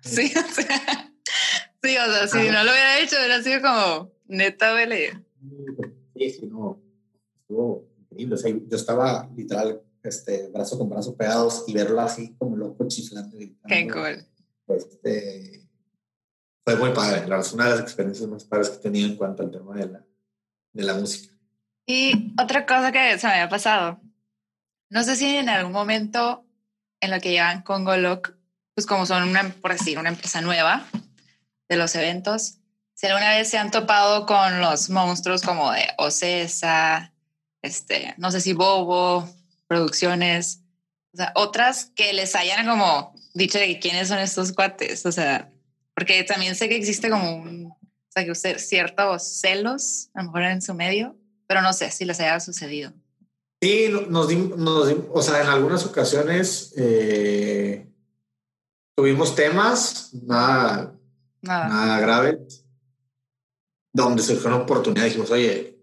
sí, o sea, sí, o sea, si no lo hubiera hecho, hubiera sido como, neta, vele. Sí, sí, no, estuvo yo estaba literal, este, brazo con brazo pegados y verlo así como loco chiflando. Qué cool. Pues, este, fue muy padre. La es una de las experiencias más padres que he tenido en cuanto al tema de la, de la música. Y otra cosa que se me había pasado, no sé si en algún momento en lo que llevan con Goloc, pues como son una, por decir, una empresa nueva de los eventos, si alguna vez se han topado con los monstruos como de Ocesa, este, no sé si Bobo, producciones, o sea, otras que les hayan como dicho de quiénes son estos cuates, o sea, porque también sé que existe como un, o sea, que usted ciertos celos, a lo mejor en su medio, pero no sé si les haya sucedido. Sí, nos dimos, o sea, en algunas ocasiones eh, tuvimos temas, nada, nada. nada graves, donde surgió una oportunidad, dijimos, oye,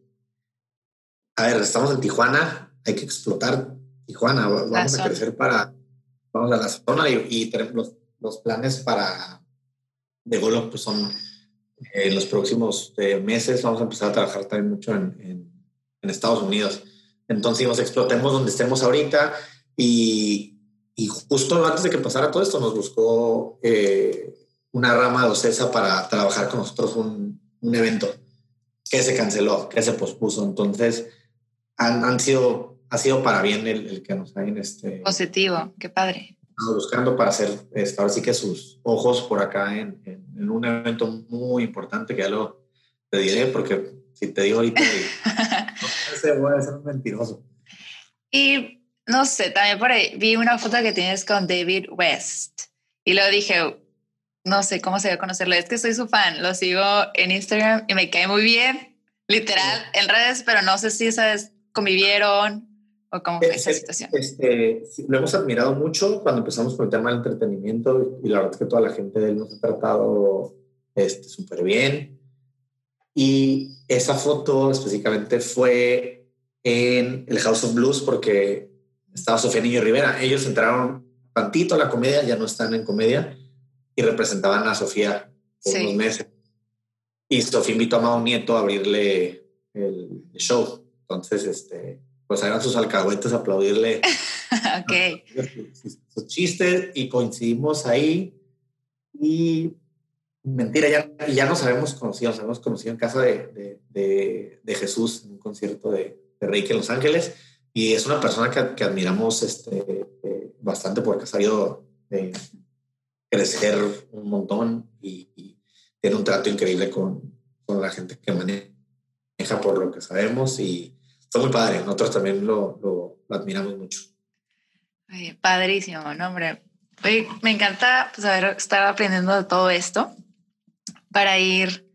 a ver, estamos en Tijuana, hay que explotar Tijuana, vamos a crecer para, vamos a la zona y, tenemos los, planes para de Golo, pues son eh, en los próximos eh, meses vamos a empezar a trabajar también mucho en, en, Estados Unidos. Entonces, nos explotemos donde estemos ahorita y, y, justo antes de que pasara todo esto nos buscó eh, una rama de Ocesa para trabajar con nosotros un, un evento que se canceló, que se pospuso. Entonces, han, sido, ha sido para bien el, que nos hayan este... Positivo, qué padre. Buscando para hacer, este, ahora sí que sus ojos por acá en, en, un evento muy importante que ya lo te diré, porque si te digo ahorita, no sé, voy a ser un mentiroso. Y no sé, también por ahí vi una foto que tienes con David West y lo dije, no sé cómo se va a conocerlo, es que soy su fan, lo sigo en Instagram y me cae muy bien, literal, en redes, pero no sé si esas convivieron o cómo fue esa situación. Este, lo hemos admirado mucho cuando empezamos con el tema del entretenimiento y la verdad es que toda la gente de él nos ha tratado súper este, bien. Y esa foto específicamente fue en el House of Blues porque estaba Sofía Niño Rivera. Ellos entraron tantito a la comedia, ya no están en comedia, y representaban a Sofía por unos meses. Y Sofía invitó a Mao Nieto a abrirle el, show. Entonces, este, pues eran sus alcahuetes aplaudirle okay. sus, chistes y coincidimos ahí. Y mentira, ya, ya nos habíamos conocido, nos habíamos conocido en casa de, de, de, Jesús en un concierto de, de Reiki en Los Ángeles. Y es una persona que, que admiramos este, eh, bastante porque ha sabido eh, crecer un montón y, tiene un trato increíble con, con, la gente que maneja por lo que sabemos y fue muy padre. Nosotros también lo, lo, admiramos mucho. padrísimo, ¿no, hombre? me encanta saber pues, estar aprendiendo de todo esto para ir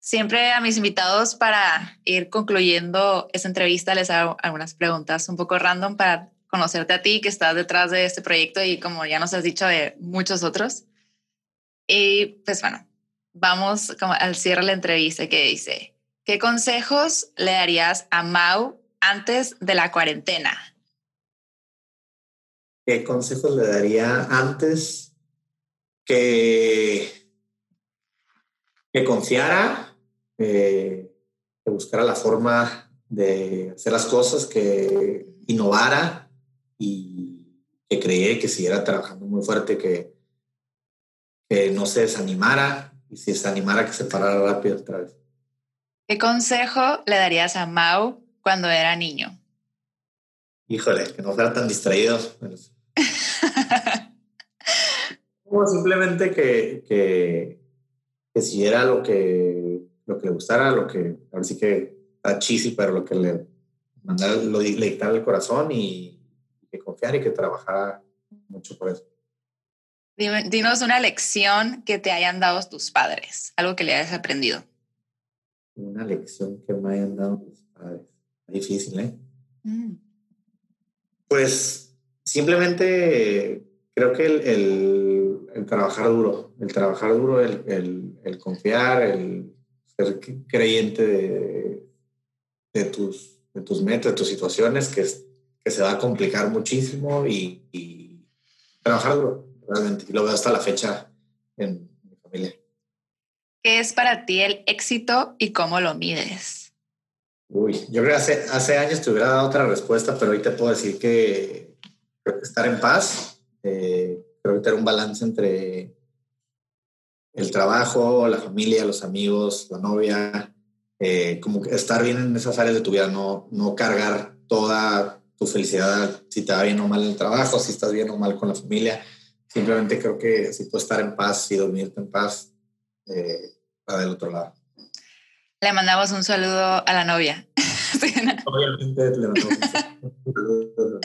siempre a mis invitados para ir concluyendo esta entrevista les hago algunas preguntas un poco random para conocerte a ti que estás detrás de este proyecto y como ya nos has dicho de muchos otros. Y pues bueno, vamos como al cierre de la entrevista que dice, ¿qué consejos le darías a Mau antes de la cuarentena? ¿Qué consejos le daría antes que, que confiara, eh, que buscara la forma de hacer las cosas, que innovara, y que creía que siguiera trabajando muy fuerte, que, que no se desanimara y si se animara que se parara rápido otra vez. ¿Qué consejo le darías a Mau cuando era niño? Híjole, que no fuera tan distraído. Como simplemente que, que, que siguiera lo que, lo que le gustara, lo que, ahora sí que está cheesy, pero lo que le mandara, lo, le dictara el corazón y, confiar y que trabajar mucho por eso. dinos una lección que te hayan dado tus padres, algo que le hayas aprendido. Una lección que me hayan dado mis padres. Difícil, ¿eh? Mm. Pues simplemente creo que el, el, trabajar duro, el trabajar duro, el, el confiar, el ser creyente de, de, tus, de tus metas, de tus situaciones, que es que se va a complicar muchísimo y, trabajar duro, realmente. Y lo veo hasta la fecha en mi familia. ¿Qué es para ti el éxito y cómo lo mides? Uy, yo creo que hace, hace años te hubiera dado otra respuesta, pero hoy te puedo decir que creo que estar en paz, eh, creo que tener un balance entre el trabajo, la familia, los amigos, la novia, eh, como estar bien en esas áreas de tu vida, no, no cargar toda tu felicidad, si te va bien o mal el trabajo, si estás bien o mal con la familia. Simplemente creo que si puedes estar en paz y dormirte en paz, eh, del otro lado. Le mandamos un saludo a la novia. Obviamente le mandamos un saludo.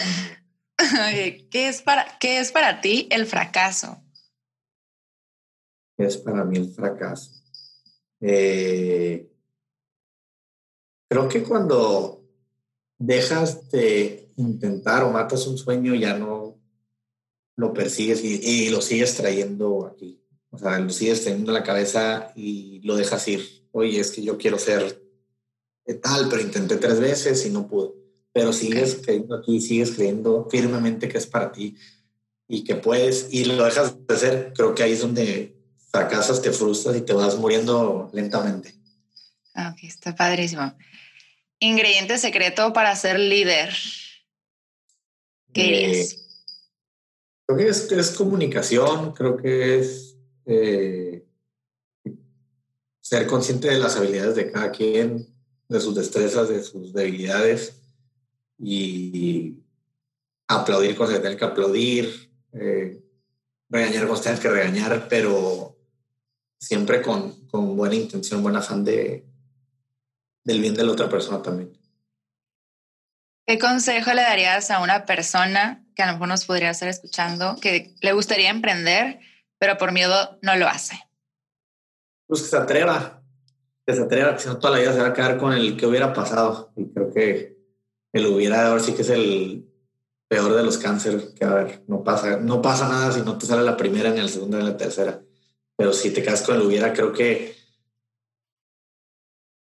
¿qué, es para, ¿Qué es para ti el fracaso? ¿Qué es para mí el fracaso? Eh, creo que cuando dejas de intentar o matas un sueño, ya no lo persigues y, lo sigues trayendo aquí. O sea, lo sigues teniendo en la cabeza y lo dejas ir. Oye, es que yo quiero ser tal, pero intenté tres veces y no pude. Pero sigues creyendo aquí, sigues creyendo firmemente que es para ti y que puedes y lo dejas de hacer. Creo que ahí es donde fracasas, te frustras y te vas muriendo lentamente. Ah, ok, está padrísimo. Ingrediente secreto para ser líder. ¿Qué es? Creo que es, comunicación, creo que es eh, ser consciente de las habilidades de cada quien, de sus destrezas, de sus debilidades y aplaudir cuando se tiene que aplaudir, eh, regañar cuando tengas que regañar, pero siempre con, con buena intención, buen afán de, del bien de la otra persona también. ¿Qué consejo le darías a una persona que a lo mejor nos podría estar escuchando, que le gustaría emprender, pero por miedo no lo hace? Pues que se atreva, que se atreva, que si no toda la vida se va a quedar con el que hubiera pasado. Y creo que el hubiera ahora sí que es el peor de los cánceres que a ver, no pasa, no pasa nada si no te sale la primera, ni la segunda, ni la tercera. Pero si te quedas con el hubiera, creo que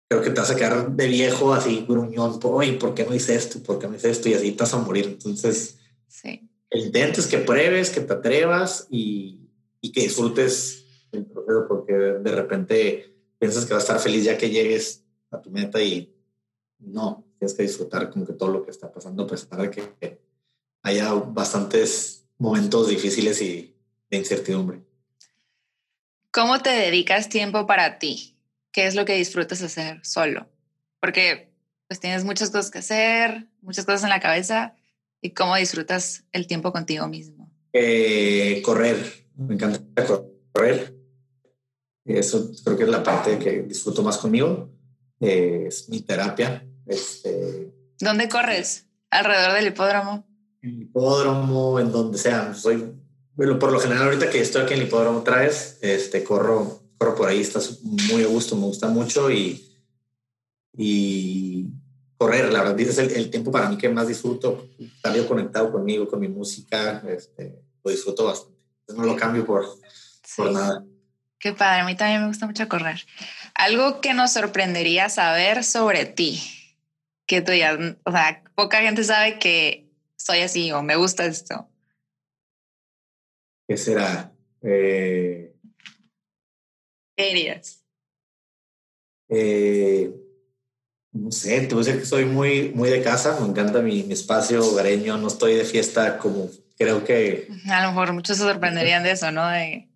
creo que te vas a quedar de viejo así gruñón, oye, ¿por qué no hice esto? ¿Por qué no hice esto? Y así te vas a morir. Entonces, sí. el intento que pruebes, que te atrevas y, y, que disfrutes el proceso, porque de repente piensas que vas a estar feliz ya que llegues a tu meta y no, tienes que disfrutar como que todo lo que está pasando, pues para que haya bastantes momentos difíciles y de incertidumbre. ¿Cómo te dedicas tiempo para ti? qué es lo que disfrutas hacer solo. Porque pues tienes muchas cosas que hacer, muchas cosas en la cabeza y cómo disfrutas el tiempo contigo mismo. Eh, correr, me encanta correr. Eso creo que es la parte que disfruto más conmigo. Eh, es mi terapia. Este, ¿Dónde corres? ¿Alrededor del hipódromo? En el hipódromo, en donde sea. Soy, bueno, por lo general ahorita que estoy aquí en el hipódromo traes, este, corro por ahí, estás muy a gusto, me gusta mucho y, y correr, la verdad, es el, tiempo para mí que más disfruto, estar yo conectado conmigo, con mi música, este, lo disfruto bastante. No lo cambio por, por nada. Qué padre, a mí también me gusta mucho correr. Algo que nos sorprendería saber sobre ti, que tú ya, o sea, poca gente sabe que soy así o me gusta esto. ¿Qué será? Eh, eh, no sé, te voy a decir que soy muy, muy de casa, me encanta mi, espacio hogareño, no estoy de fiesta como creo que... A lo mejor muchos se sorprenderían de eso, ¿no? De...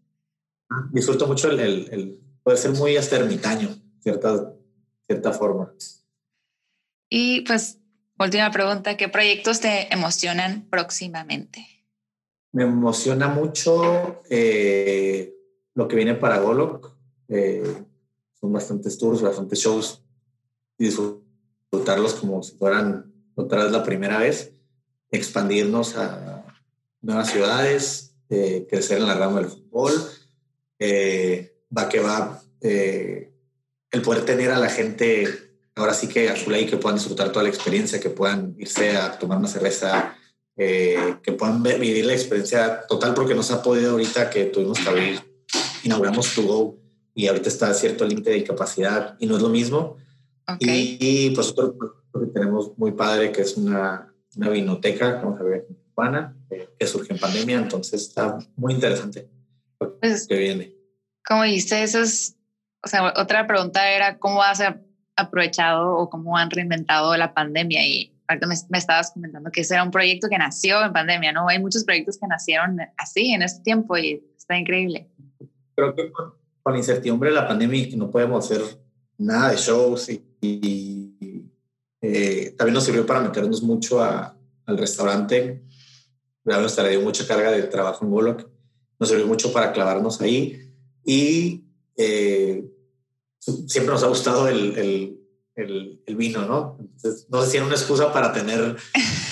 Disfruto mucho el, el, puede ser muy hasta ermitaño, cierta, cierta forma. Y pues, última pregunta, ¿qué proyectos te emocionan próximamente? Me emociona mucho eh, lo que viene para Golok eh, son bastantes tours, bastantes shows y disfrutarlos como si fueran otra vez la primera vez, expandirnos a nuevas ciudades, eh, crecer en la rama del fútbol, eh, va que va el poder tener a la gente ahora sí que a su ley que puedan disfrutar toda la experiencia, que puedan irse a tomar una cerveza, que puedan vivir la experiencia total, porque no se ha podido ahorita que tuvimos que abrir, inauguramos To Go y ahorita está cierto límite de capacidad y no es lo mismo. Y, pues otro que tenemos muy padre que es una, una vinoteca, como se ve en Tijuana, eh, que surge en pandemia, entonces está muy interesante lo pues, que viene. Como dijiste, eso es, o sea, otra pregunta era cómo has aprovechado o cómo han reinventado la pandemia y ahorita me, me, estabas comentando que ese era un proyecto que nació en pandemia, ¿no? Hay muchos proyectos que nacieron así en este tiempo y está increíble. Creo que con la incertidumbre de la pandemia y no podemos hacer nada de shows y, eh, también nos sirvió para meternos mucho a, al restaurante. Nos traía mucha carga de trabajo en Bullock. Nos sirvió mucho para clavarnos ahí y eh, siempre nos ha gustado el, el, el, vino, ¿no? Entonces, no era una excusa para tener,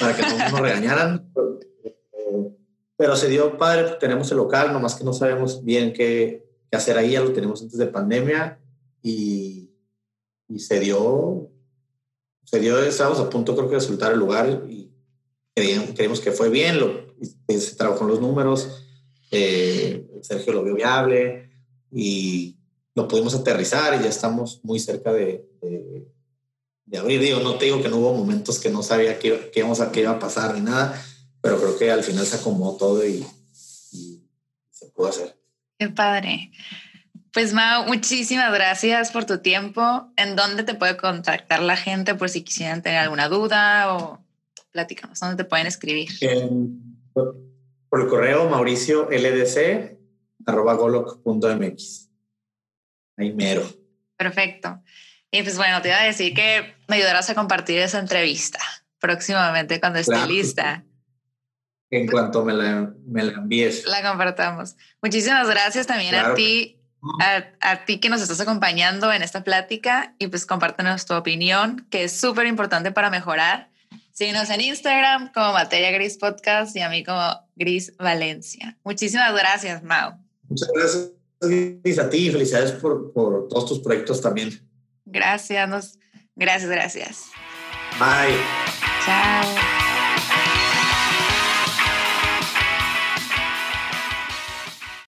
para que no nos regañaran, pero se dio padre, tenemos el local, nomás que no sabemos bien qué, hacer ahí, ya lo tenemos antes de pandemia y, y se dio, se dio, estábamos a punto creo que de soltar el lugar y creíamos, que fue bien, lo, se trabajó en los números, eh, Sergio lo vio viable y lo pudimos aterrizar y ya estamos muy cerca de, de, abrir. Digo, no te digo que no hubo momentos que no sabía qué, qué, íbamos a, qué iba a pasar ni nada, pero creo que al final se acomodó todo y, y se pudo hacer. Qué padre. Pues Mao, muchísimas gracias por tu tiempo. ¿En dónde te puede contactar la gente por si quisieran tener alguna duda o platícanos, ¿dónde te pueden escribir? Por el correo mauricio ldc arroba goloc.mx. Ahí mero. Perfecto. Y pues bueno, te iba a decir que me ayudarás a compartir esa entrevista próximamente cuando esté lista. en cuanto me la, me la envíes. La compartamos. Muchísimas gracias también a ti, a, a, ti que nos estás acompañando en esta plática y pues compártenos tu opinión, que es súper importante para mejorar. Síguenos en Instagram como Materia Gris Podcast y a mí como Gris Valencia. Muchísimas gracias, Mau. Muchas gracias a ti y felicidades por, por todos tus proyectos también. Gracias, nos, gracias, gracias. Bye. Chao.